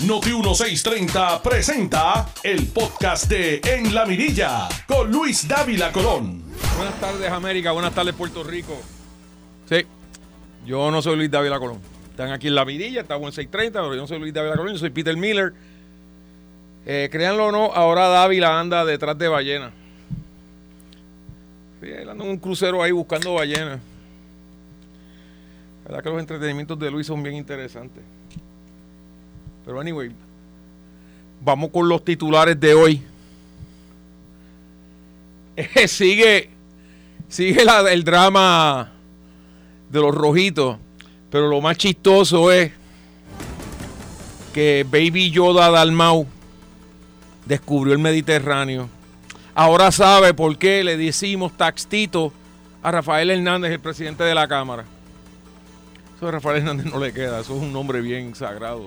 Noti 1630 presenta el podcast de En la Mirilla con Luis Dávila Colón. Buenas tardes América, buenas tardes Puerto Rico. Sí, yo no soy Luis Dávila Colón. Están aquí en la mirilla, estamos en 630, pero yo no soy Luis Dávila Colón, yo soy Peter Miller. Eh, créanlo o no, ahora Dávila anda detrás de ballenas. Sí, él anda en un crucero ahí buscando ballenas. La verdad que los entretenimientos de Luis son bien interesantes. Pero anyway, vamos con los titulares de hoy. Sigue sigue la- el drama de los rojitos, pero lo más chistoso es que Baby Yoda Dalmau descubrió el Mediterráneo. Ahora sabe por qué le decimos taxtito a Rafael Hernández, el presidente de la Cámara. Eso a Rafael Hernández no le queda, eso es un nombre bien sagrado,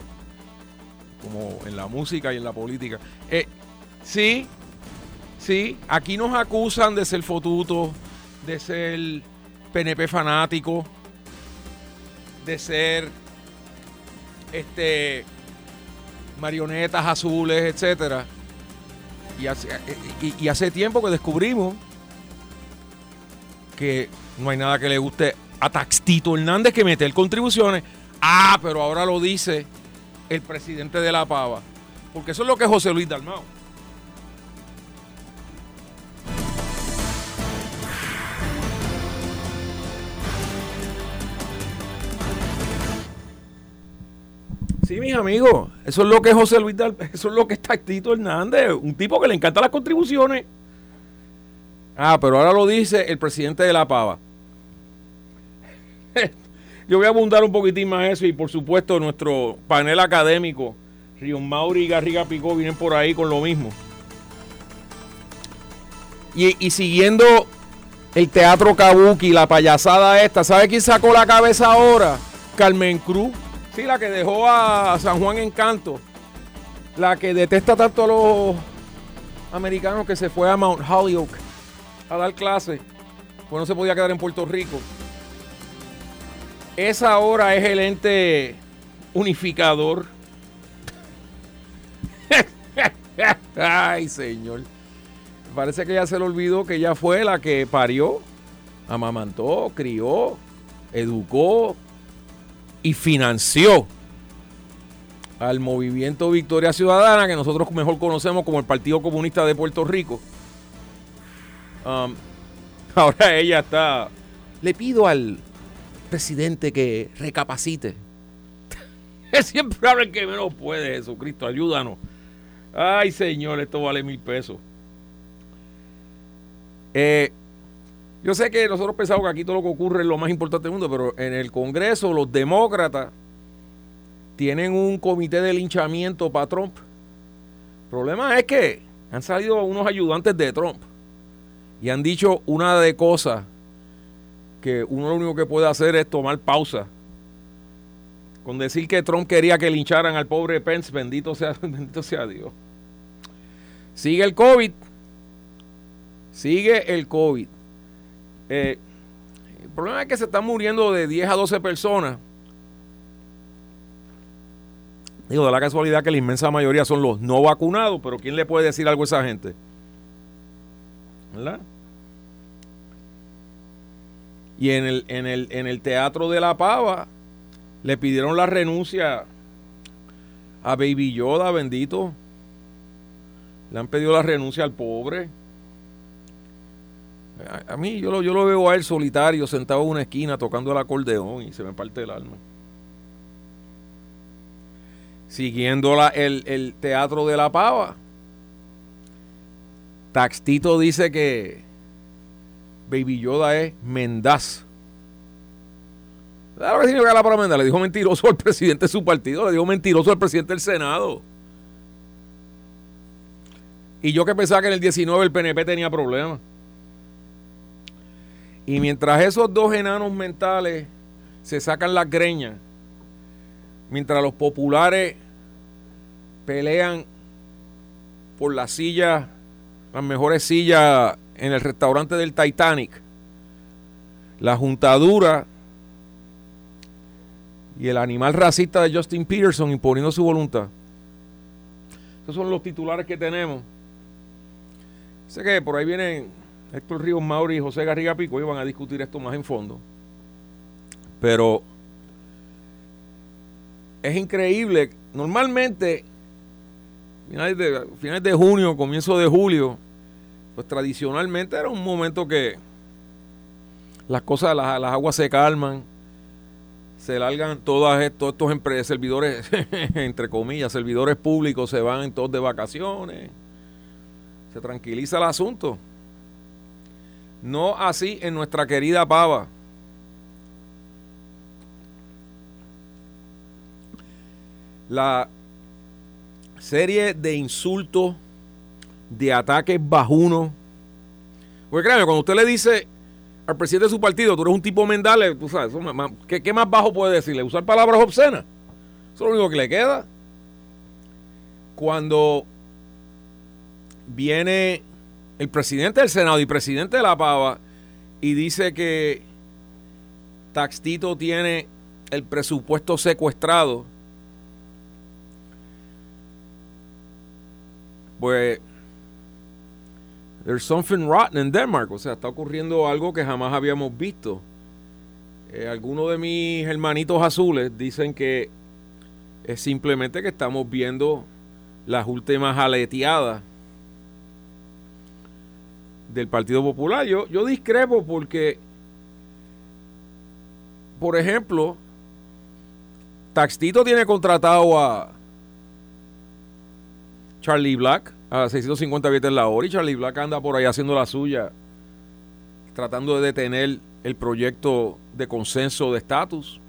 como en la música y en la política. Eh, sí, sí, aquí nos acusan de ser fotutos, de ser PNP fanático, de ser este marionetas azules, etcétera. Y hace, y- hace tiempo que descubrimos que no hay nada que le guste a Taxtito Hernández que meter contribuciones. Ah, pero ahora lo dice el presidente de la Pava. Porque eso es lo que es José Luis Dalmao. Sí, mis amigos, eso es lo que es José Luis Dal, eso es lo que es Tactito Hernández, un tipo que le encanta las contribuciones. Ah, pero ahora lo dice el presidente de la Pava. Yo voy a abundar un poquitín más eso y por supuesto nuestro panel académico, Rion Mauri y Garriga Picó vienen por ahí con lo mismo. Y, siguiendo el teatro kabuki, la payasada esta, ¿sabe quién sacó la cabeza ahora? Carmen Cruz. Sí, la que dejó a San Juan Encanto. La que detesta tanto a los americanos que se fue a Mount Holyoke a dar clase. Pues no se podía quedar en Puerto Rico. Esa ahora es el ente unificador. Ay, señor. Parece que ya se le olvidó que ella fue la que parió, amamantó, crió, educó y financió al movimiento Victoria Ciudadana, que nosotros mejor conocemos como el Partido Comunista de Puerto Rico. Um, ahora ella está. Le pido al presidente que recapacite. Siempre habla el que menos puede, Jesucristo, ayúdanos. Ay, señor, esto vale mil pesos. Eh, yo sé que nosotros pensamos que aquí todo lo que ocurre es lo más importante del mundo, pero en el Congreso los demócratas tienen un comité de linchamiento para Trump. El problema es que han salido unos ayudantes de Trump y han dicho una de cosas que uno lo único que puede hacer es tomar pausa. Con decir que Trump quería que lincharan al pobre Pence, bendito sea, bendito sea Dios. Sigue el COVID. Sigue el COVID. Eh, el problema es que se están muriendo de 10 a 12 personas. Digo, de la casualidad que la inmensa mayoría son los no vacunados, pero ¿quién le puede decir algo a esa gente? ¿Verdad? Y en el, en el, en el Teatro de la Pava le pidieron la renuncia a Baby Yoda, bendito. Le han pedido la renuncia al pobre. A, a mí yo lo, yo lo veo a él solitario, sentado en una esquina tocando el acordeón y se me parte el alma. Siguiendo la- el, el teatro de la pava. Taxtito dice que Baby Yoda es mendaz. ¿Sabes lo que significa la palabra mendaz? Le dijo mentiroso al presidente de su partido, le dijo mentiroso al presidente del Senado. Y yo que pensaba que en el 19 el PNP tenía problemas. Y mientras esos dos enanos mentales se sacan las greñas, mientras los populares pelean por las sillas, las mejores sillas en el restaurante del Titanic, la juntadura y el animal racista de Justin Peterson imponiendo su voluntad. Esos son los titulares que tenemos. Sé que por ahí vienen Héctor Ríos Mauri y José Garriga Pico y van a discutir esto más en fondo. Pero es increíble. Normalmente, finales finales de junio, comienzo de julio, pues tradicionalmente era un momento que las cosas, las, las aguas se calman, se largan todas estos, estos servidores, entre comillas, servidores públicos se van todos de vacaciones, se tranquiliza el asunto. No así en nuestra querida Pava. La serie de insultos, de ataques bajunos. Porque créanme, cuando usted le dice al presidente de su partido, tú eres un tipo mendale, tú sabes, ¿qué, más bajo puede decirle? Usar palabras obscenas. Eso es lo único que le queda. Cuando viene el presidente del Senado y presidente de la Pava y dice que Taxtito tiene el presupuesto secuestrado, pues there's something rotten in Denmark. O sea, está ocurriendo algo que jamás habíamos visto. Eh, algunos de mis hermanitos azules dicen que es simplemente que estamos viendo las últimas aleteadas del Partido Popular. Yo, yo discrepo porque, por ejemplo, Taxtito tiene contratado a Charlie Black a 650 billetes la hora y Charlie Black anda por ahí haciendo la suya, tratando de detener el proyecto de consenso de estatus.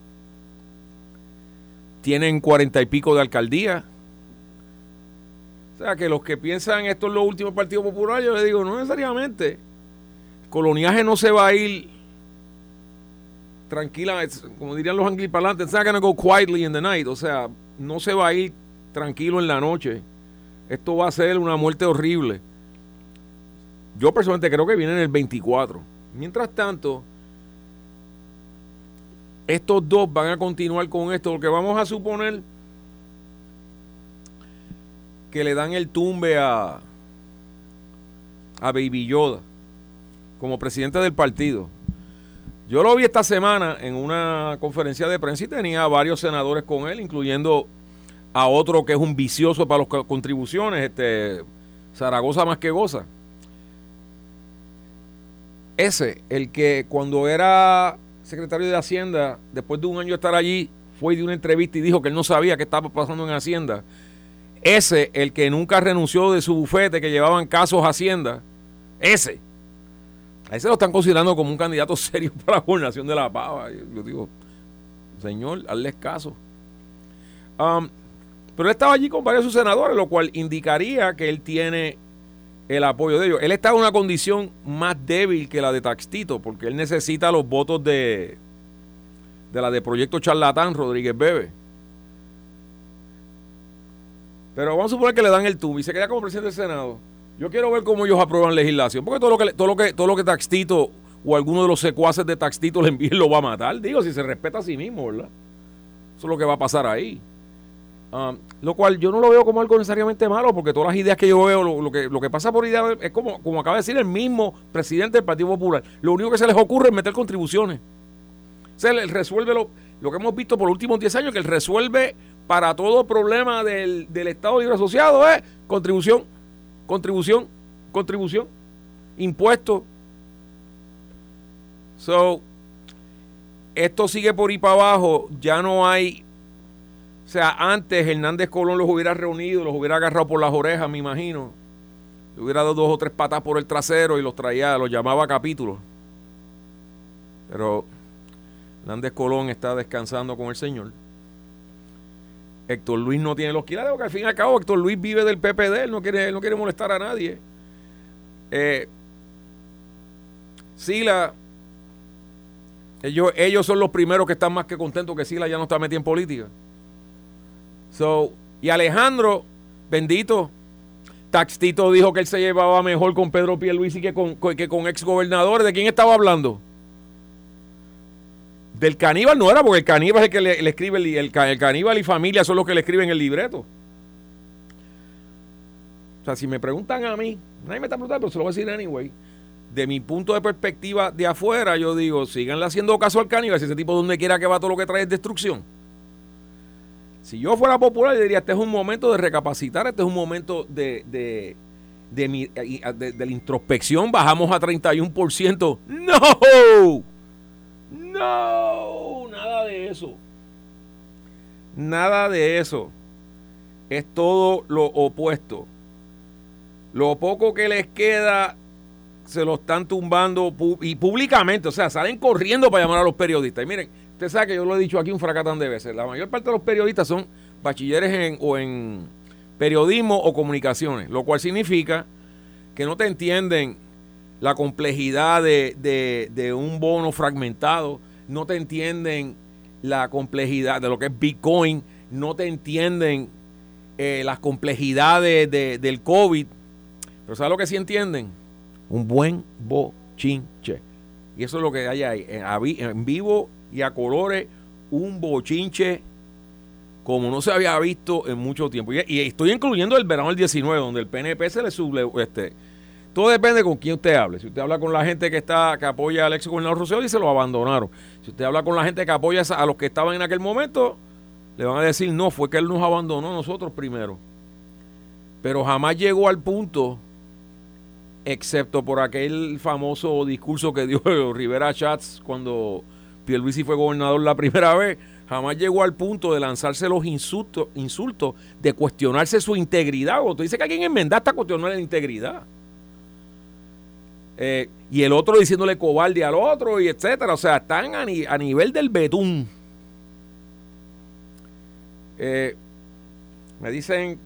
Tienen cuarenta y pico de alcaldía. O sea, que los que piensan esto es lo último Partido Popular, yo les digo, no necesariamente. El coloniaje no se va a ir tranquila, como dirían los anglipalantes, it's not gonna go quietly in the night. O sea, no se va a ir tranquilo en la noche esto va a ser una muerte horrible. Yo personalmente creo que viene en el 24. Mientras tanto, estos dos van a continuar con esto, porque vamos a suponer que le dan el tumbe a, a Baby Yoda como presidente del partido. Yo lo vi esta semana en una conferencia de prensa y tenía varios senadores con él, incluyendo a otro que es un vicioso para las contribuciones, este Zaragoza más que goza. Ese, el que cuando era secretario de Hacienda, después de un año de estar allí, fue de una entrevista y dijo que él no sabía qué estaba pasando en Hacienda. Ese, el que nunca renunció de su bufete, que llevaban casos a Hacienda. Ese. A ese lo están considerando como un candidato serio para la gobernación de La Pava. Yo digo, señor, hazles caso. Um, pero él estaba allí con varios sus senadores, lo cual indicaría que él tiene el apoyo de ellos. Él está en una condición más débil que la de Taxtito, porque él necesita los votos de, de la de Proyecto Charlatán, Rodríguez Bebe. Pero vamos a suponer que le dan el tubo y se queda como presidente del Senado. Yo quiero ver cómo ellos aprueban legislación, porque todo lo que todo lo que todo lo que Taxtito o alguno de los secuaces de Taxtito le envíen lo va a matar. Digo, si se respeta a sí mismo, ¿verdad? Eso es lo que va a pasar ahí. Um, lo cual yo no lo veo como algo necesariamente malo, porque todas las ideas que yo veo, lo, que, lo que pasa por idea es como, como acaba de decir el mismo presidente del Partido Popular. Lo único que se les ocurre es meter contribuciones. se sea, resuelve lo, lo, que hemos visto por los últimos 10 años, que él resuelve para todo problema del, del Estado Libre Asociado es contribución, contribución, contribución, impuesto. So, esto sigue por ir para abajo, ya no hay o sea, antes Hernández Colón los hubiera reunido, los hubiera agarrado por las orejas, me imagino. Le hubiera dado dos o tres patas por el trasero y los traía, los llamaba capítulos. Pero Hernández Colón está descansando con el Señor. Héctor Luis no tiene los kilos, porque al fin y al cabo Héctor Luis vive del PPD, él no quiere, no quiere molestar a nadie. Eh, Sila, ellos, ellos son los primeros que están más que contentos que Sila ya no está metido en política y Alejandro, bendito, Taxtito dijo que él se llevaba mejor con Pedro Pierluisi que con, que con ex gobernadores. ¿De quién estaba hablando? Del caníbal no era, porque el caníbal es el que le, escribe, el, el, caníbal y familia son los que le escriben el libreto. sea, si me preguntan a mí, nadie me está preguntando, pero se lo voy a decir anyway. De mi punto de perspectiva de afuera, yo digo, síganle haciendo caso al caníbal, si ese tipo donde quiera que va todo lo que trae es destrucción. Si yo fuera popular, yo diría, este es un momento de recapacitar, este es un momento de, de, de, la introspección, bajamos a 31%. ¡No! ¡No! Nada de eso. Nada de eso. Es todo lo opuesto. Lo poco que les queda se lo están tumbando y públicamente, o sea, salen corriendo para llamar a los periodistas. Y miren, usted sabe que yo lo he dicho aquí un fracatán de veces. La mayor parte de los periodistas son bachilleres en, o en periodismo o comunicaciones, lo cual significa que no te entienden la complejidad de, un bono fragmentado, no te entienden la complejidad de lo que es Bitcoin, no te entienden eh, las complejidades del COVID, pero ¿sabes lo que sí entienden? Un buen bochinche. Y eso es lo que hay ahí, en vivo y a colores, un bochinche como no se había visto en mucho tiempo. Y, estoy incluyendo el verano del 19, donde el PNP se le suble, este, todo depende con quién usted hable. Si usted habla con la gente que está que apoya al ex gobernador Rosselló, y se lo abandonaron. Si usted habla con la gente que apoya a los que estaban en aquel momento, le van a decir, no, fue que él nos abandonó nosotros primero. Pero jamás llegó al punto, excepto por aquel famoso discurso que dio Rivera Chats cuando Pierluisi fue gobernador la primera vez, jamás llegó al punto de lanzarse los insultos, insultos de cuestionarse su integridad. O tú dices que alguien enmendaste a cuestionar la integridad. Eh, y el otro diciéndole cobarde al otro, y etcétera. O sea, están a, nivel del betún. Eh, me dicen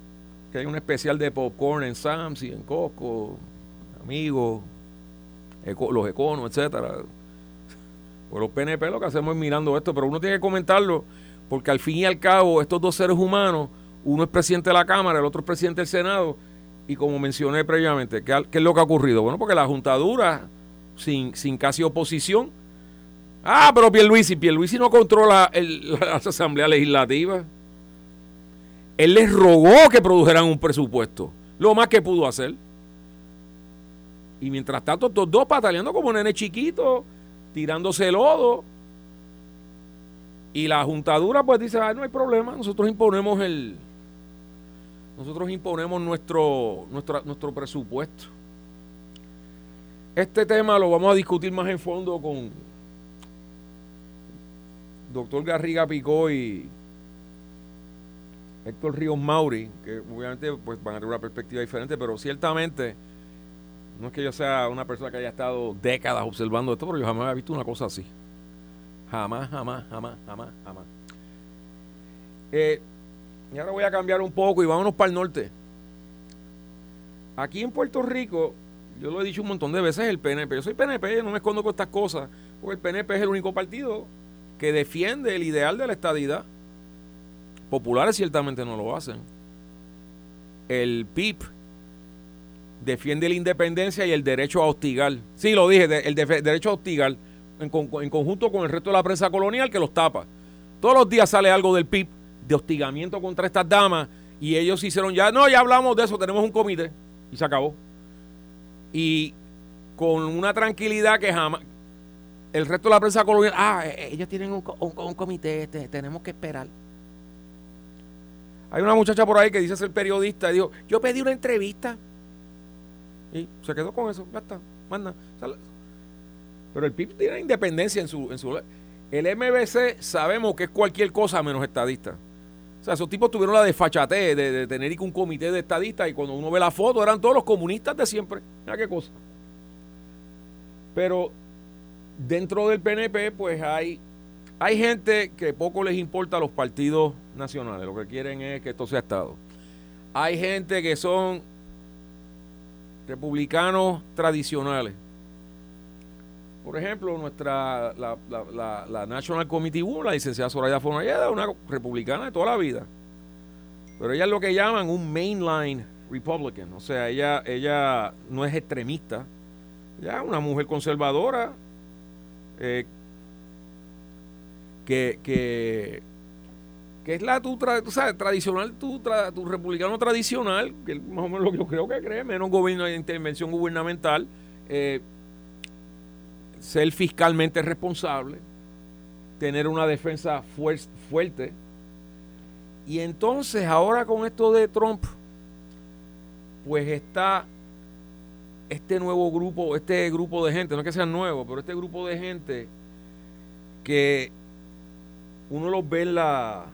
que hay un especial de popcorn en Sam's y en Costco, amigos, los econos, etcétera. Pues los PNP lo que hacemos es mirando esto, pero uno tiene que comentarlo, porque al fin y al cabo, estos dos seres humanos, uno es presidente de la Cámara, el otro es presidente del Senado, y como mencioné previamente, ¿qué, es lo que ha ocurrido? Bueno, porque la juntadura, sin, sin casi oposición, ah, pero Pierluisi, Pierluisi no controla la Asamblea Legislativa. Él les rogó que produjeran un presupuesto, lo más que pudo hacer. Y mientras tanto, estos dos pataleando como nene chiquito, tirándose lodo. Y la juntadura pues dice, no hay problema, nosotros imponemos el, nosotros imponemos nuestro, nuestro presupuesto. Este tema lo vamos a discutir más en fondo con doctor Garriga Picó y Héctor Ríos Mauri, que obviamente pues, van a tener una perspectiva diferente, pero ciertamente no es que yo sea una persona que haya estado décadas observando esto, pero yo jamás había visto una cosa así. Jamás, jamás, jamás, jamás, jamás. Eh, y ahora voy a cambiar un poco y vámonos para el norte. Aquí en Puerto Rico, yo lo he dicho un montón de veces, el PNP. Yo soy PNP, no me escondo con estas cosas, porque el PNP es el único partido que defiende el ideal de la estadidad. Populares ciertamente no lo hacen. El PIB defiende la independencia y el derecho a hostigar. Sí, lo dije, el derecho a hostigar en, en, conjunto con el resto de la prensa colonial que los tapa. Todos los días sale algo del PIB de hostigamiento contra estas damas y ellos hicieron ya, no, ya hablamos de eso, tenemos un comité y se acabó. Y con una tranquilidad que jamás, el resto de la prensa colonial, ah, eh, eh, ellos tienen un, comité, este, tenemos que esperar. Hay una muchacha por ahí que dice ser periodista y dijo, yo pedí una entrevista y se quedó con eso, ya está, manda. Pero el PIB tiene independencia en su, en su... El MBC sabemos que es cualquier cosa menos estadista. O sea, esos tipos tuvieron la desfachatez de, de tener un comité de estadistas y cuando uno ve la foto eran todos los comunistas de siempre. Mira qué cosa. Pero dentro del PNP, pues hay, hay gente que poco les importa a los partidos nacionales. Lo que quieren es que esto sea Estado. Hay gente que son republicanos tradicionales por ejemplo, nuestra la, National Committee 1, la licenciada Soraya Fonalleda, una republicana de toda la vida. Pero ella es lo que llaman un mainline Republican. O sea, ella, ella no es extremista. Ella es una mujer conservadora eh, que, que es la tu, sabes, tradicional, tu, republicano tradicional, que es más o menos lo que yo creo que cree, menos gobierno de intervención gubernamental, eh, ser fiscalmente responsable, tener una defensa fuerte. Y entonces ahora con esto de Trump, pues está este nuevo grupo, este grupo de gente, no es que sean nuevos, pero este grupo de gente que uno los ve en la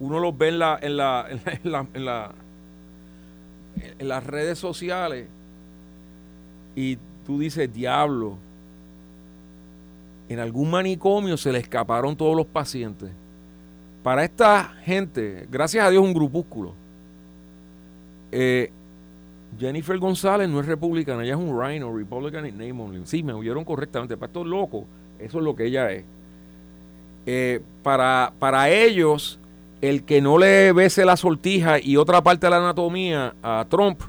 uno los ve en la en la en la, en la, en las redes sociales y tú dices diablo en algún manicomio se le escaparon todos los pacientes para esta gente gracias a Dios un grupúsculo eh, Jennifer González no es republicana, ella es un rhino, Republican in name only. Sí, me oyeron correctamente. Para estos locos, eso es lo que ella es. Eh, para, para ellos, el que no le bese la sortija y otra parte de la anatomía a Trump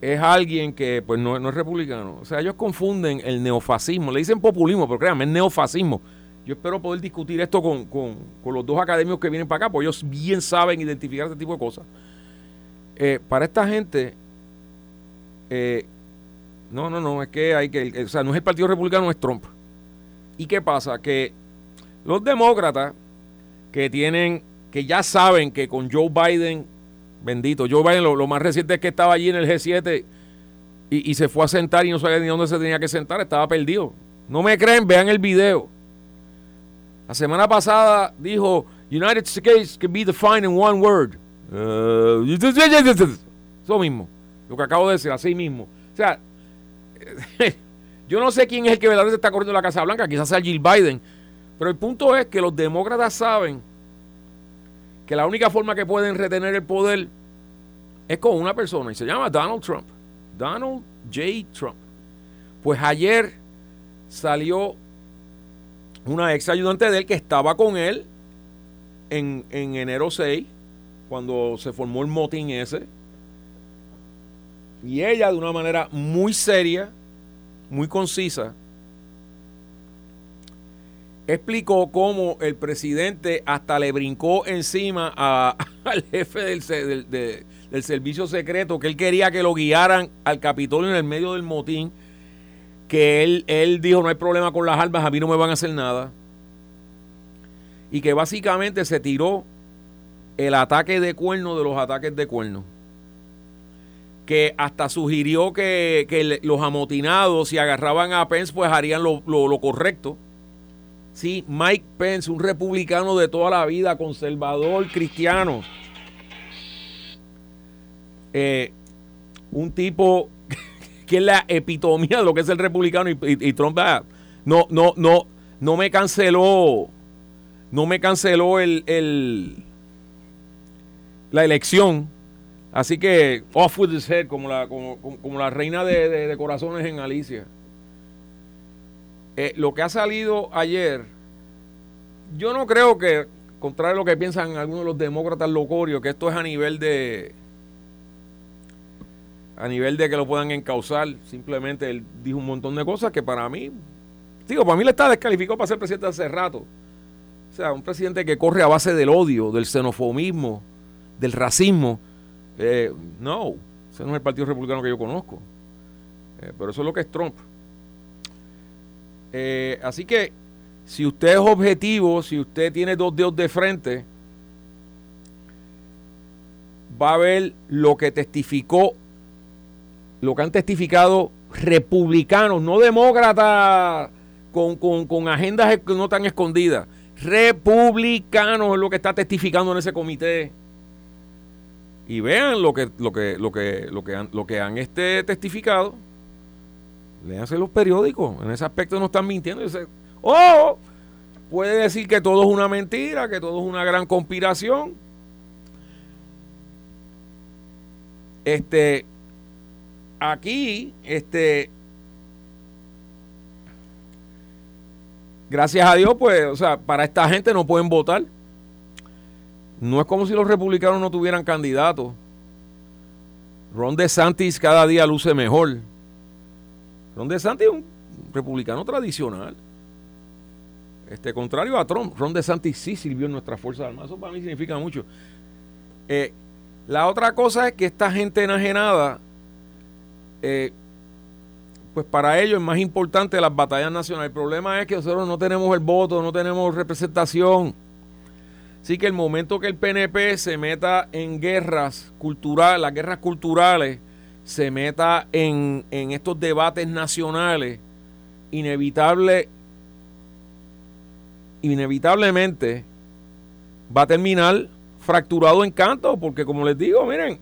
es alguien que pues no, es republicano. O sea, ellos confunden el neofascismo, le dicen populismo, pero créanme, es neofascismo. Yo espero poder discutir esto con, con, los dos académicos que vienen para acá, porque ellos bien saben identificar este tipo de cosas. Eh, para esta gente, eh, no, no, no, es que hay que, o sea, no es el Partido Republicano, es Trump. ¿Y qué pasa? Que los demócratas que tienen, que ya saben que con Joe Biden, bendito, Joe Biden lo, más reciente es que estaba allí en el G7 y, se fue a sentar y no sabía ni dónde se tenía que sentar, estaba perdido. No me creen, vean el video. La semana pasada dijo, United States can be defined in one word. Eso mismo, lo que acabo de decir, así mismo. O sea, yo no sé quién es el que verdaderamente está corriendo la Casa Blanca, quizás sea Jill Biden, pero el punto es que los demócratas saben que la única forma que pueden retener el poder es con una persona y se llama Donald Trump. Donald J. Trump. Pues ayer salió una ex ayudante de él que estaba con él en, en enero 6 cuando se formó el motín ese. Y ella, de una manera muy seria, muy concisa, explicó cómo el presidente hasta le brincó encima al jefe del, del, servicio secreto, que él quería que lo guiaran al Capitolio en el medio del motín, que él, él dijo, no hay problema con las armas, a mí no me van a hacer nada. Y que básicamente se tiró el ataque de cuerno de los ataques de cuerno. Que hasta sugirió que, los amotinados, si agarraban a Pence, pues harían lo, correcto. Sí, Mike Pence, un republicano de toda la vida, conservador, cristiano. Eh, un tipo que es la epitomía de lo que es el republicano y, Trump ah, no, no, no, no me canceló, no me canceló el, la elección. Así que off with his head, como la, como, la reina de, corazones en Alicia. Eh, lo que ha salido ayer, yo no creo que, contrario a lo que piensan algunos de los demócratas locorios, que esto es a nivel de a nivel de que lo puedan encauzar. Simplemente él dijo un montón de cosas que para mí, digo, para mí le está descalificado para ser presidente hace rato. O sea, un presidente que corre a base del odio, del xenofomismo, del racismo. Eh, no, ese no es el Partido Republicano que yo conozco. Eh, pero eso es lo que es Trump. Eh, así que si usted es objetivo, si usted tiene dos dedos de frente, va a ver lo que testificó, lo que han testificado republicanos, no demócratas con, con, agendas no tan escondidas. Republicanos es lo que está testificando en ese comité y vean lo que, lo que, lo que, lo que han, lo que han este testificado. Léanse los periódicos. En ese aspecto no están mintiendo. O oh, puede decir que todo es una mentira, que todo es una gran conspiración. Este, aquí, este, gracias a Dios, pues, o sea, para esta gente no pueden votar. No es como si los republicanos no tuvieran candidatos. Ron DeSantis cada día luce mejor. Ron DeSantis es un republicano tradicional. Este, contrario a Trump, Ron DeSantis sí sirvió en nuestras Fuerzas Armadas. Eso para mí significa mucho. Eh, la otra cosa es que esta gente enajenada, eh, pues para ellos es más importante las batallas nacionales. El problema es que nosotros no tenemos el voto, no tenemos representación. Así que el momento que el PNP se meta en guerras culturales, las guerras culturales, se meta en, en estos debates nacionales, inevitable, inevitablemente va a terminar fracturado en canto, porque como les digo, miren,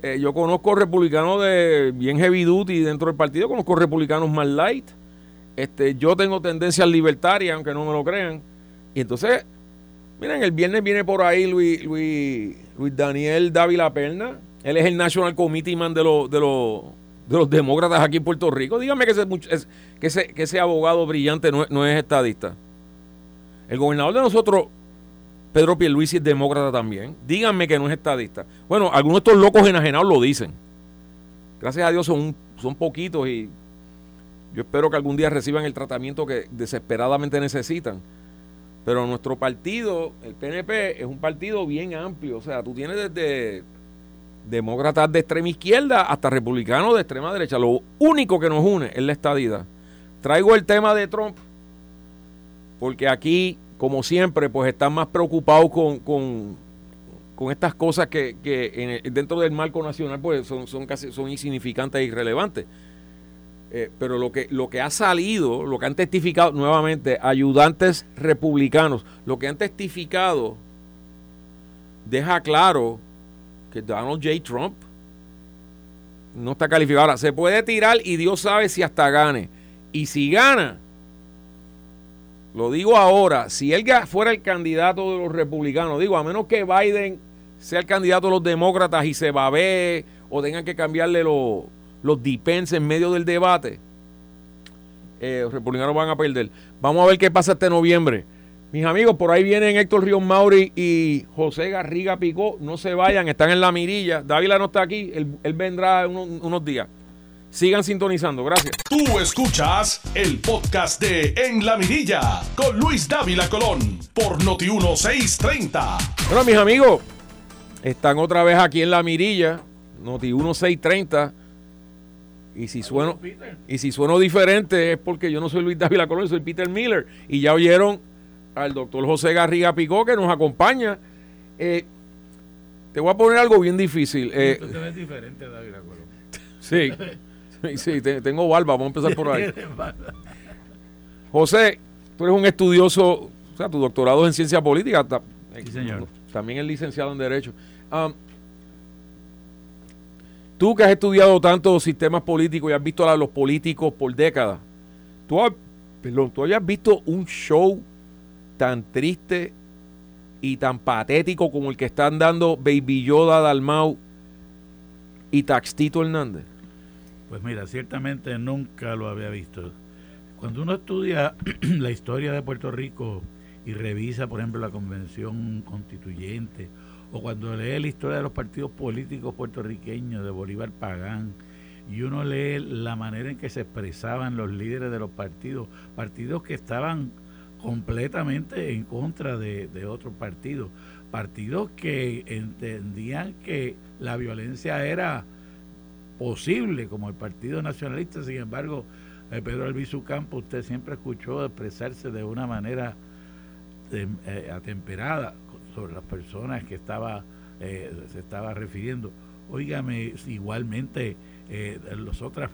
eh, yo conozco republicanos de bien heavy duty dentro del partido, conozco republicanos más light. Este, yo tengo tendencias libertarias, aunque no me lo crean. Y entonces, miren, el viernes viene por ahí Luis, Luis, Luis Daniel Dávila Perna. Él es el National Committee Man de, los de, los de los demócratas aquí en Puerto Rico. Dígame que ese, que ese, que ese abogado brillante no, no es estadista. El gobernador de nosotros Pedro Pierluisi es demócrata también. Díganme que no es estadista. Bueno, algunos de estos locos enajenados lo dicen. Gracias a Dios son, son poquitos y yo espero que algún día reciban el tratamiento que desesperadamente necesitan. Pero nuestro partido, el PNP, es un partido bien amplio. O sea, tú tienes desde demócratas de extrema izquierda hasta republicanos de extrema derecha. Lo único que nos une es la estadidad. Traigo el tema de Trump porque aquí como siempre, pues están más preocupados con, estas cosas que, dentro del marco nacional pues son, son casi son insignificantes e irrelevantes. Eh, pero lo que, lo que ha salido, lo que han testificado nuevamente ayudantes republicanos, lo que han testificado deja claro que Donald J. Trump no está calificado. Ahora, se puede tirar y Dios sabe si hasta gane. Y si gana, lo digo ahora, si él fuera el candidato de los republicanos, digo, a menos que Biden sea el candidato de los demócratas y se ver o tengan que cambiarle los, los en medio del debate, eh, los republicanos van a perder. Vamos a ver qué pasa este noviembre. Mis amigos, por ahí vienen Héctor Ríos Mauri y José Garriga Picó. No se vayan, están en la mirilla. Dávila no está aquí, él, vendrá unos días. Sigan sintonizando, gracias. Tú escuchas el podcast de En la Mirilla con Luis Dávila Colón por Noti1630. Bueno, mis amigos, están otra vez aquí en la Mirilla, Noti1630. Y si sueno, y si sueno diferente es porque yo no soy Luis Dávila Colón, soy Peter Miller. Y ya oyeron al doctor José Garriga Picó que nos acompaña. Eh, te voy a poner algo bien difícil. Eh, Tú te ves diferente, Dávila Colón. Sí. sí, tengo barba, vamos a empezar por ahí. José, tú eres un estudioso, o sea, tu doctorado es en ciencia política. Sí, señor. También es licenciado en Derecho. tú que has estudiado tantos sistemas políticos y has visto a los políticos por décadas, tú, perdón, tú hayas visto un show tan triste y tan patético como el que están dando Baby Yoda Dalmau y Taxtito Hernández. Pues mira, ciertamente nunca lo había visto. Cuando uno estudia la historia de Puerto Rico y revisa, por ejemplo, la convención constituyente, o cuando lee la historia de los partidos políticos puertorriqueños de Bolívar Pagán, y uno lee la manera en que se expresaban los líderes de los partidos, partidos que estaban completamente en contra de, otros partidos, partidos que entendían que la violencia era posible como el Partido Nacionalista, sin embargo, eh, Pedro Albizu Campo, usted siempre escuchó expresarse de una manera eh, atemperada sobre las personas que estaba eh, se estaba refiriendo. Óigame, igualmente los otros,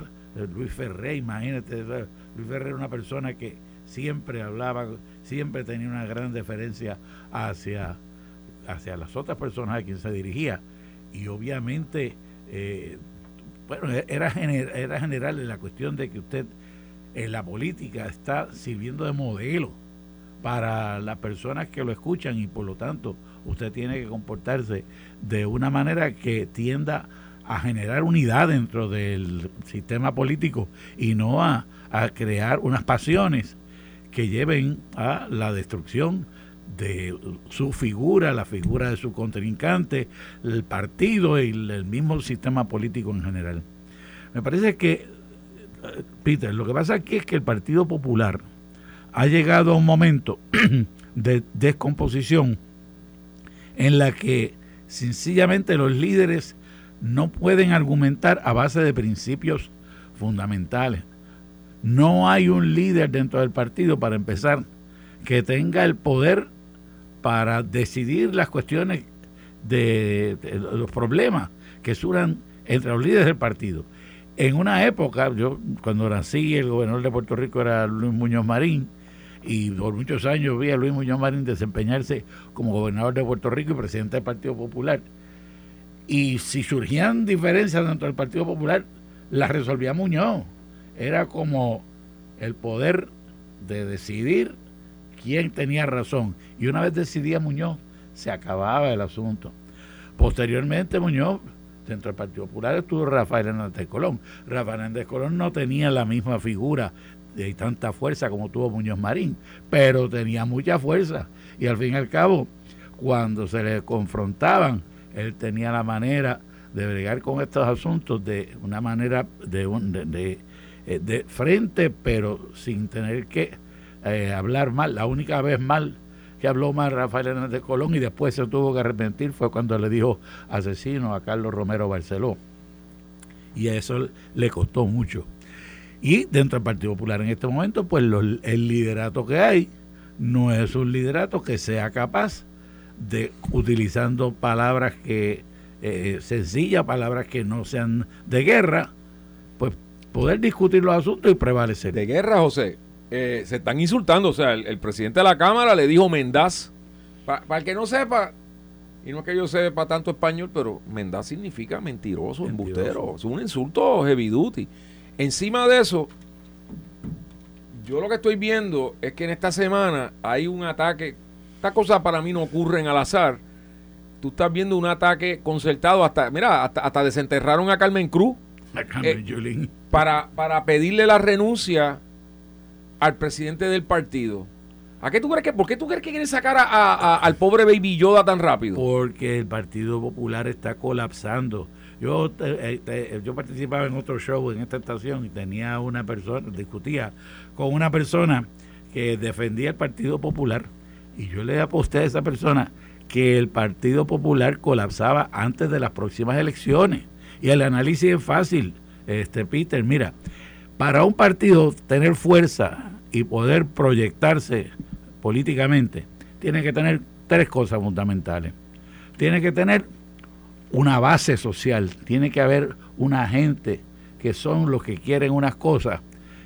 Luis Ferré, imagínate, Luis Ferré era una persona que siempre hablaba, siempre tenía una gran deferencia hacia, hacia las otras personas a quien se dirigía. Y obviamente bueno, e-, era, era general en la cuestión de que usted en la política está sirviendo de modelo para las personas que lo escuchan y por lo tanto usted tiene que comportarse de una manera que tienda a generar unidad dentro del sistema político y no a, a crear unas pasiones que lleven a la destrucción de su figura, la figura de su contrincante, el partido y el mismo sistema político en general. Me parece que, Peter, lo que pasa aquí es que el Partido Popular ha llegado a un momento de descomposición en la que sencillamente los líderes no pueden argumentar a base de principios fundamentales. No hay un líder dentro del partido, para empezar, que tenga el poder para decidir las cuestiones de, los problemas que surjan entre los líderes del partido. En una época, yo cuando nací, el gobernador de Puerto Rico era Luis Muñoz Marín, y por muchos años vi a Luis Muñoz Marín desempeñarse como gobernador de Puerto Rico y presidente del Partido Popular. Y si surgían diferencias dentro del Partido Popular, las resolvía Muñoz. Era como el poder de decidir quién tenía razón. Y una vez decidía Muñoz, se acababa el asunto. Posteriormente Muñoz, dentro del Partido Popular, estuvo Rafael Hernández Colón. Rafael Hernández Colón no tenía la misma figura de tanta fuerza como tuvo Muñoz Marín, pero tenía mucha fuerza. Y al fin y al cabo, cuando se le confrontaban, él tenía la manera de bregar con estos asuntos de una manera de, de, eh, de, frente, pero sin tener que eh, hablar mal. La única vez mal que habló mal Rafael Hernández Colón y después se tuvo que arrepentir fue cuando le dijo asesino a Carlos Romero Barceló. Y a eso le costó mucho. Y dentro del Partido Popular en este momento, pues el liderato que hay no es un liderato que sea capaz de, utilizando palabras que eh, sencillas, palabras que no sean de guerra, poder discutir los asuntos y prevalecer. De guerra, José, eh, se están insultando. O sea, el, presidente de la Cámara le dijo Mendaz. Para el que no sepa, y no es que yo sepa tanto español, pero Mendaz significa mentiroso, embustero. Es un insulto heavy duty. Encima de eso, yo lo que estoy viendo es que en esta semana hay un ataque. Estas cosas para mí no ocurren al azar. Tú estás viendo un ataque concertado hasta, mira, hasta, desenterraron a Carmen Cruz. A eh, para, para pedirle la renuncia al presidente del partido. ¿A qué tú crees que, ¿Por qué tú crees que quieren sacar al pobre Baby Yoda tan rápido? Porque el Partido Popular está colapsando. Yo, yo participaba en otro show en esta estación y tenía una persona, discutía con una persona que defendía el Partido Popular y yo le aposté a esa persona que el Partido Popular colapsaba antes de las próximas elecciones. Y el análisis es fácil, este Peter, mira, para un partido tener fuerza y poder proyectarse políticamente, tiene que tener tres cosas fundamentales. Tiene que tener una base social, tiene que haber una gente que son los que quieren unas cosas,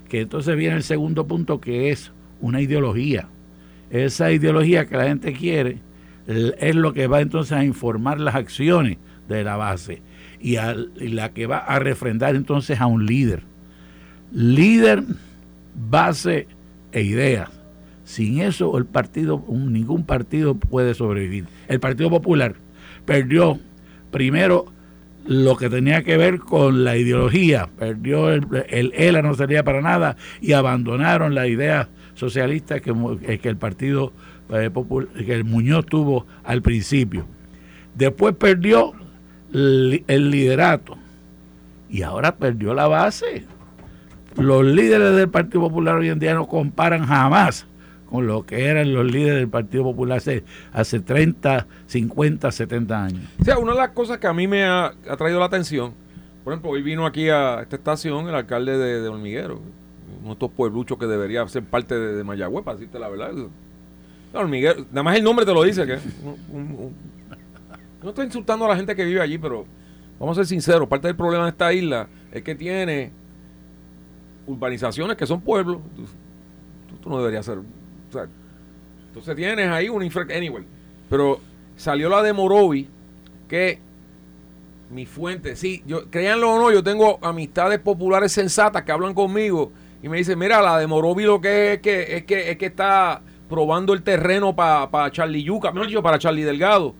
que entonces viene el segundo punto que es una ideología. Esa ideología que la gente quiere es lo que va entonces a informar las acciones de la base y, la que va a refrendar entonces a un líder. Líder, base e ideas. Sin eso el partido, ningún partido puede sobrevivir. El Partido Popular perdió primero lo que tenía que ver con la ideología, perdió el, el ELA no servía para nada y abandonaron la idea socialista que, eh, que el partido eh, que el Muñoz tuvo al principio. Después perdió el liderato y ahora perdió la base. Los líderes del Partido Popular hoy en día no comparan jamás con lo que eran los líderes del Partido Popular hace, hace 30, 50, 70 años. O sea, una de las cosas que a mí me ha, traído la atención, por ejemplo, hoy vino aquí a esta estación el alcalde de, de Hormiguero, uno de estos puebluchos que debería ser parte de, de Mayagüez, para decirte la verdad. Hormiguero, nada más el nombre te lo dice, que no estoy insultando a la gente que vive allí, pero vamos a ser sinceros, parte del problema de esta isla es que tiene urbanizaciones que son pueblos. Tú, no deberías ser entonces tienes ahí un Anyway. Pero salió la de Morovi, que mi fuente, sí, yo, créanlo o no, yo tengo amistades populares sensatas que hablan conmigo y me dicen, mira, la de Morovi lo que es que es que, es que está probando el terreno para Charlie Yuca, mejor dicho, para Charlie Delgado.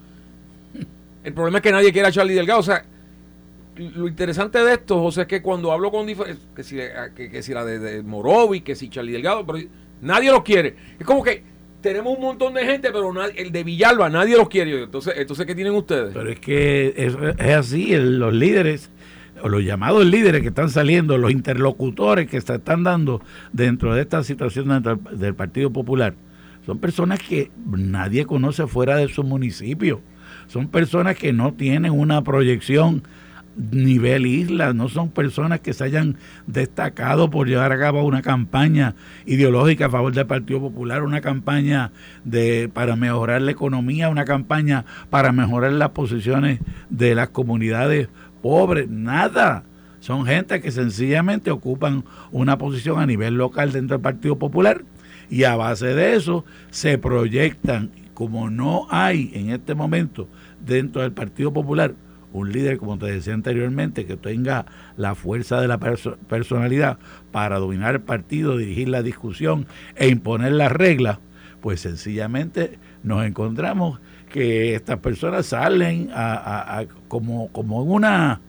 El problema es que nadie quiere a Charlie Delgado. O sea, lo interesante de esto, José, es que cuando hablo con que si, que, si la de, de que si Charlie Delgado, pero Nadie los quiere. Es como que tenemos un montón de gente, pero el de Villalba nadie los quiere. Entonces, entonces ¿qué tienen ustedes? Pero es que es, así, los líderes o los llamados líderes que están saliendo, los interlocutores que se están dando dentro de esta situación dentro del Partido Popular, son personas que nadie conoce fuera de su municipio. Son personas que no tienen una proyección nivel isla, no son personas que se hayan destacado por llevar a cabo una campaña ideológica a favor del Partido Popular, una campaña de para mejorar la economía, una campaña para mejorar las posiciones de las comunidades pobres, nada. Son gente que sencillamente ocupan una posición a nivel local dentro del Partido Popular y a base de eso se proyectan, como no hay en este momento dentro del Partido Popular un líder, como te decía anteriormente, que tenga la fuerza de la personalidad para dominar el partido, dirigir la discusión e imponer las reglas, pues sencillamente nos encontramos que estas personas salen como, como una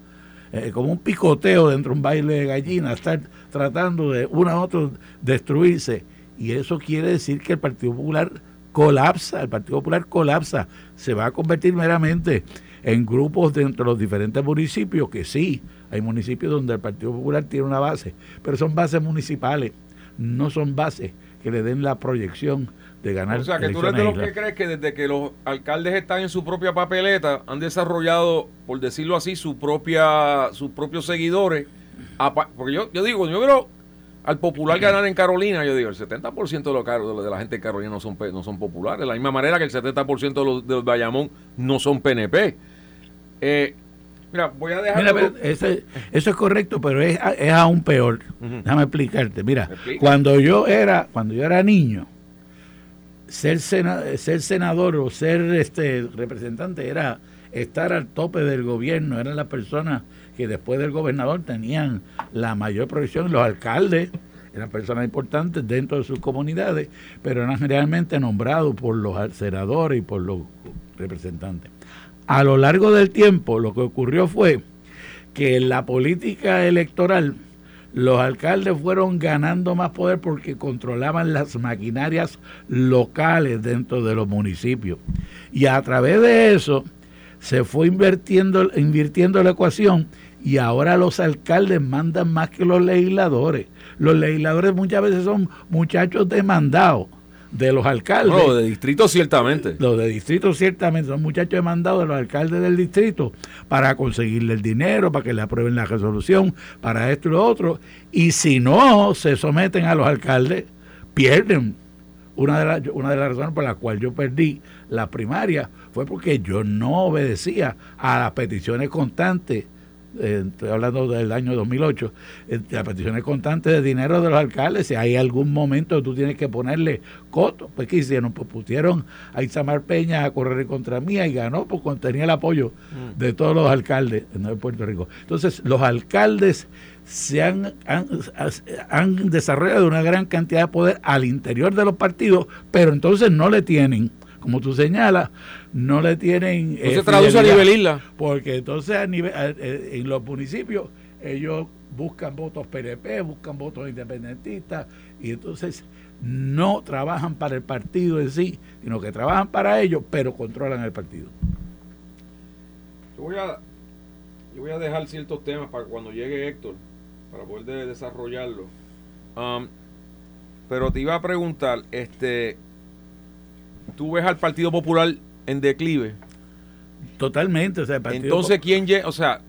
eh, como un picoteo dentro de un baile de gallinas, estar tratando de uno a otro destruirse. Y eso quiere decir que el Partido Popular colapsa, el Partido Popular colapsa, se va a convertir meramente en grupos dentro de los diferentes municipios, que sí, hay municipios donde el Partido Popular tiene una base, pero son bases municipales, no son bases que le den la proyección de ganar. O sea, que tú eres de los que crees que desde que los alcaldes están en su propia papeleta, han desarrollado, por decirlo así, su propia, sus propios seguidores. Porque yo, yo digo, yo creo al popular ganar en Carolina, yo digo, el 70% de, los, de la gente en Carolina no son, no son populares. De la misma manera que el 70% de los, de los Bayamón no son PNP. Eh, mira, voy a dejar. eso es correcto, pero es, es aún peor. Déjame explicarte. Mira, cuando yo era, cuando yo era niño, ser, ser senador o ser este representante era estar al tope del gobierno, eran las personas que después del gobernador tenían la mayor proyección, los alcaldes eran personas importantes dentro de sus comunidades, pero eran realmente nombrados por los senadores y por los representantes a lo largo del tiempo lo que ocurrió fue que en la política electoral los alcaldes fueron ganando más poder porque controlaban las maquinarias locales dentro de los municipios. Y a través de eso se fue invirtiendo, invirtiendo la ecuación y ahora los alcaldes mandan más que los legisladores. Los legisladores muchas veces son muchachos demandados de los alcaldes. No, de distrito ciertamente. Los de distrito ciertamente, son muchachos demandados de los alcaldes del distrito para conseguirle el dinero, para que le aprueben la resolución, para esto y lo otro. Y si no se someten a los alcaldes, pierden. Una de, las, una de las razones por las cuales yo perdí la primaria fue porque yo no obedecía a las peticiones constantes eh, estoy hablando del año 2008, eh, las peticiones constantes de dinero de los alcaldes, si hay algún momento tú tienes que ponerle coto, pues ¿qué hicieron? Pues pusieron a Isamar Peña a correr contra mía y ganó porque tenía el apoyo mm. de todos los alcaldes en Puerto Rico. Entonces, los alcaldes se han, han, han desarrollado una gran cantidad de poder al interior de los partidos, pero entonces no le tienen como tú señalas, no le tienen... No se eh, traduce a nivel isla. Porque entonces a nivel, eh, en los municipios ellos buscan votos PNP, buscan votos independentistas y entonces no trabajan para el partido en sí, sino que trabajan para ellos, pero controlan el partido. Yo voy a, yo voy a dejar ciertos temas para cuando llegue Héctor, para poder desarrollarlo. Um, pero te iba a preguntar, este, tú ves al Partido Popular en declive. Totalmente. O sea, Entonces, ¿quién llega? O sea,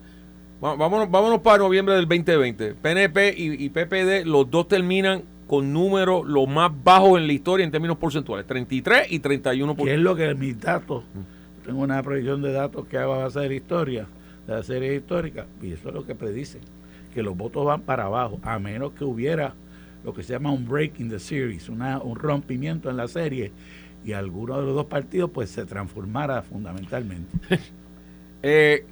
vámonos, vámonos para noviembre del 2020. PNP y, PPD, los dos terminan con números los más bajos en la historia en términos porcentuales, 33 y 31%. ¿Qué es lo que mis datos? Tengo una proyección de datos que va a ser historia, de la serie histórica, y eso es lo que predicen, que los votos van para abajo, a menos que hubiera lo que se llama un break in the series, una, un rompimiento en la serie y alguno de los dos partidos pues se transformara fundamentalmente. Eh,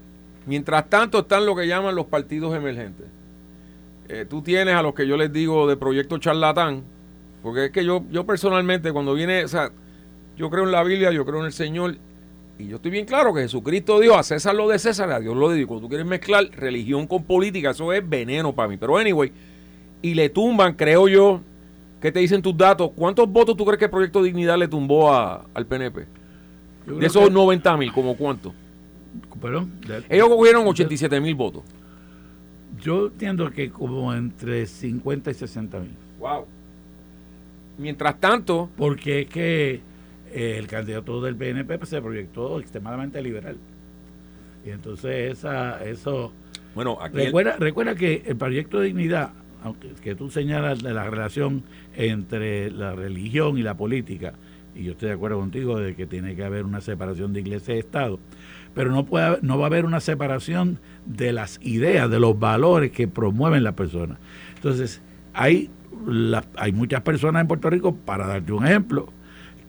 mientras tanto están lo que llaman los partidos emergentes. Eh, tú tienes a los que yo les digo de proyecto charlatán, porque es que yo, yo personalmente cuando viene, o sea, yo creo en la Biblia, yo creo en el Señor, y yo estoy bien claro que Jesucristo dijo a César lo de César, a Dios lo de Dios. Cuando tú quieres mezclar religión con política, eso es veneno para mí. Pero anyway, y le tumban, creo yo, ¿Qué te dicen tus datos? ¿Cuántos votos tú crees que el Proyecto Dignidad le tumbó al PNP? De esos 90 mil, ¿como cuánto? Ellos cogieron 87 mil votos. Yo entiendo que como entre 50 y 60 mil. Wow. Mientras tanto. Porque es que eh, el candidato del PNP pues, se proyectó extremadamente liberal. Y entonces esa, eso... Bueno, aquí recuerda, recuerda que el proyecto de dignidad, aunque que tú señalas de la relación entre la religión y la política, y yo estoy de acuerdo contigo de que tiene que haber una separación de iglesia y Estado, pero no, puede, no va a haber una separación de las ideas, de los valores que promueven la persona. Entonces, hay, hay muchas personas en Puerto Rico, para darte un ejemplo,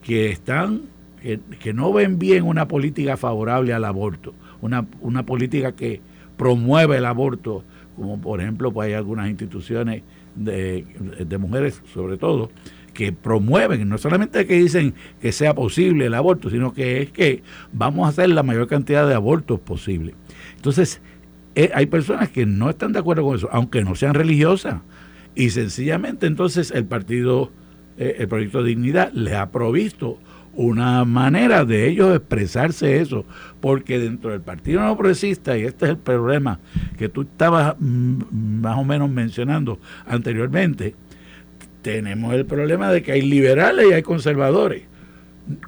que están que, no ven bien una política favorable al aborto, una, una política que promueve el aborto, como por ejemplo pues hay algunas instituciones de, de mujeres sobre todo, que promueven, no solamente que dicen que sea posible el aborto, sino que es que vamos a hacer la mayor cantidad de abortos posible. Entonces, eh, hay personas que no están de acuerdo con eso, aunque no sean religiosas. Y sencillamente entonces el partido eh, el proyecto de dignidad les ha provisto una manera de ellos expresarse eso, porque dentro del Partido No Progresista, y este es el problema que tú estabas mm, más o menos mencionando anteriormente, tenemos el problema de que hay liberales y hay conservadores.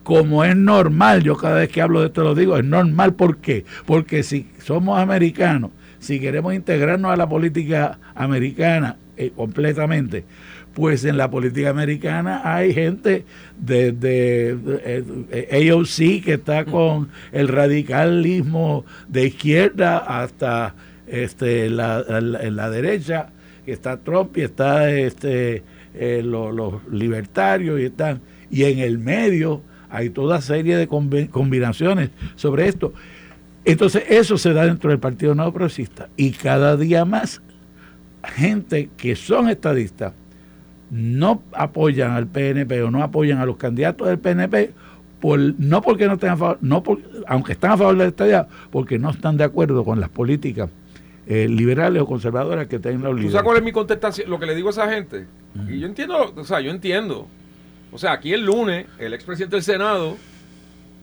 Como es normal, yo cada vez que hablo de esto lo digo, es normal, ¿por qué? Porque si somos americanos, si queremos integrarnos a la política americana eh, completamente, pues en la política americana hay gente desde de, AOC que está con el radicalismo de izquierda hasta este la, la, derecha, que está Trump y está este eh, los, libertarios y están. Y en el medio hay toda serie de combinaciones sobre esto. Entonces eso se da dentro del Partido No Progresista. Y cada día más gente que son estadistas no apoyan al PNP o no apoyan a los candidatos del PNP, por, no porque no estén a favor, no aunque están a favor de la estadía, porque no están de acuerdo con las políticas eh, liberales o conservadoras que tienen líderes. ¿Tú sabes cuál es mi contestación? Lo que le digo a esa gente. Y yo entiendo, o sea, yo entiendo. O sea, aquí el lunes, el expresidente del Senado,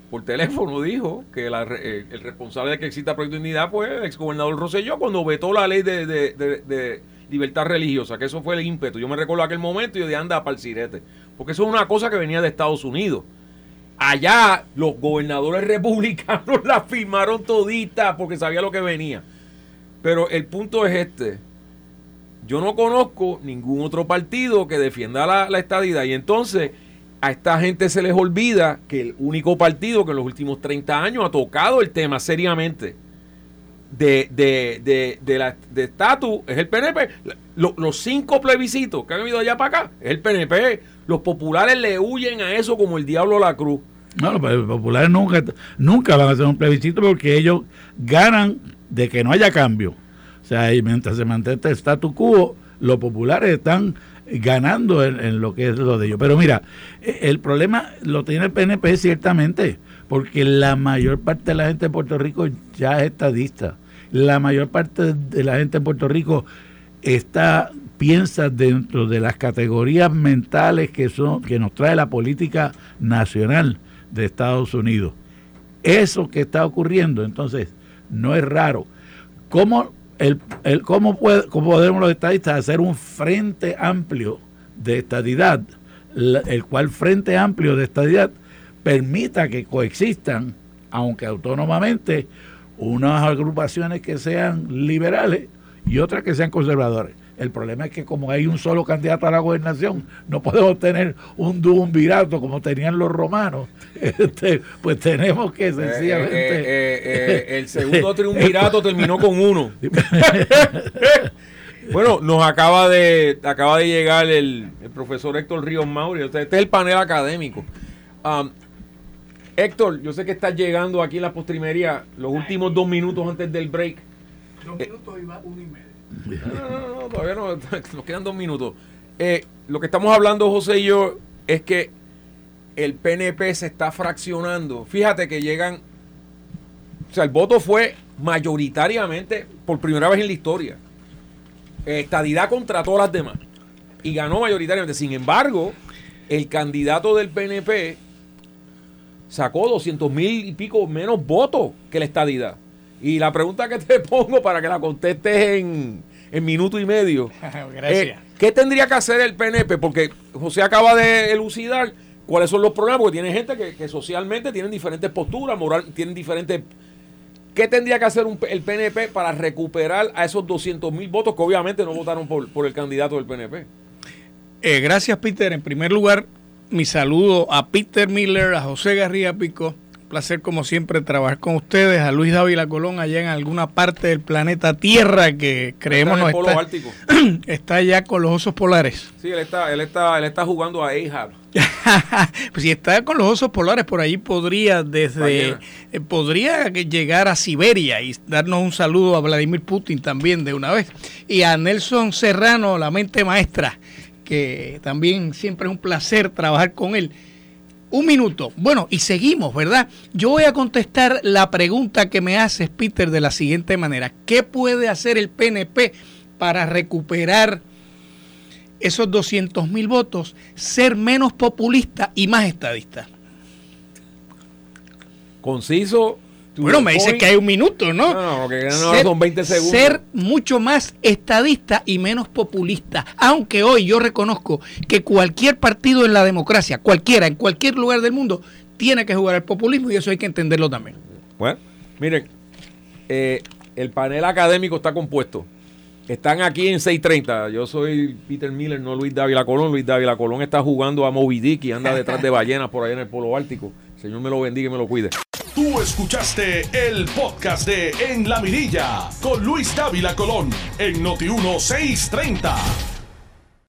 por teléfono, dijo que eh, el responsable de que exista Proyecto de Unidad fue el exgobernador Rosselló cuando vetó la ley de libertad religiosa, que eso fue el ímpetu. Yo me recuerdo aquel momento y yo de anda para el sirete. Porque eso es una cosa que venía de Estados Unidos. Allá los gobernadores republicanos la firmaron todita porque sabía lo que venía. Pero el punto es este. Yo no conozco ningún otro partido que defienda la, la estadidad. Y entonces a esta gente se les olvida que el único partido que en los últimos 30 años ha tocado el tema seriamente de, de, de, de la de estatus es el PNP. los cinco plebiscitos que han habido allá para acá es el PNP. Los populares le huyen a eso como el diablo a la cruz. No, los populares nunca, nunca van a hacer un plebiscito porque ellos ganan de que no haya cambio. O sea, y mientras se mantenga el status quo, los populares están ganando en, en, lo que es lo de ellos. Pero mira, e, el problema lo tiene el PNP ciertamente, porque la mayor parte de la gente de Puerto Rico ya es estadista la mayor parte de la gente en Puerto Rico está piensa dentro de las categorías mentales que son que nos trae la política nacional de Estados Unidos. Eso que está ocurriendo, entonces, no es raro. ¿Cómo, el, el, cómo, puede, cómo podemos los estadistas hacer un frente amplio de estadidad, el cual frente amplio de estadidad permita que coexistan, aunque autónomamente, unas agrupaciones que sean liberales y otras que sean conservadoras. El problema es que como hay un solo candidato a la gobernación, no podemos tener un duumvirato como tenían los romanos. Este, pues tenemos que eh, sencillamente... Eh, eh, el segundo triunvirato terminó con uno. bueno, nos acaba de acaba de llegar el, profesor Héctor Ríos Mauri. Este es el panel académico. Um, Héctor, yo sé que estás llegando aquí en la postrimería los últimos dos minutos antes del break. Dos minutos y va uno y medio. No, no, no, todavía no, nos quedan dos minutos. Eh, lo que estamos hablando, José y yo, es que el PNP se está fraccionando. Fíjate que llegan, o sea, el voto fue mayoritariamente, por primera vez en la historia, estadidad contra todas las demás. Y ganó mayoritariamente. Sin embargo, el candidato del PNP sacó 200 mil y pico menos votos que la estadidad. Y la pregunta que te pongo para que la contestes en, en minuto y medio. Gracias. Eh, ¿Qué tendría que hacer el PNP? Porque José acaba de elucidar cuáles son los problemas, porque tiene gente que, que socialmente tienen diferentes posturas, moral, tienen diferentes... ¿Qué tendría que hacer un el PNP para recuperar a esos 200 mil votos que obviamente no votaron por, por el candidato del PNP? Eh, gracias, Peter. En primer lugar, mi saludo a Peter Miller, a José García Pico. Un placer, como siempre, trabajar con ustedes. A Luis Dávila Colón, allá en alguna parte del planeta Tierra que creemos Está no en el polo está, ártico. está allá con los osos polares. Sí, él está, él está, él está jugando a Ahab. pues si está con los osos polares por allí podría desde eh, podría llegar a Siberia y darnos un saludo a Vladimir Putin también de una vez y a Nelson Serrano la mente maestra que también siempre es un placer trabajar con él un minuto. Bueno, y seguimos, ¿verdad? Yo voy a contestar la pregunta que me haces, Peter, de la siguiente manera. ¿Qué puede hacer el PNP para recuperar esos 200 mil votos, ser menos populista y más estadista? Conciso. Bueno, me dices que hay un minuto, ¿no? No, no, que no, son 20 segundos. Ser mucho más estadista y menos populista. Aunque hoy yo reconozco que cualquier partido en la democracia, cualquiera, en cualquier lugar del mundo, tiene que jugar al populismo y eso hay que entenderlo también. Bueno, miren, eh, el panel académico está compuesto. Están aquí en 6:30. Yo soy Peter Miller, no Luis Dávila Colón. Luis Dávila Colón está jugando a Moby Dick y anda detrás de ballenas por allá en el Polo Ártico. Señor me lo bendiga y me lo cuide. Tú escuchaste el podcast de En la Mirilla con Luis Dávila Colón en Noti 1630.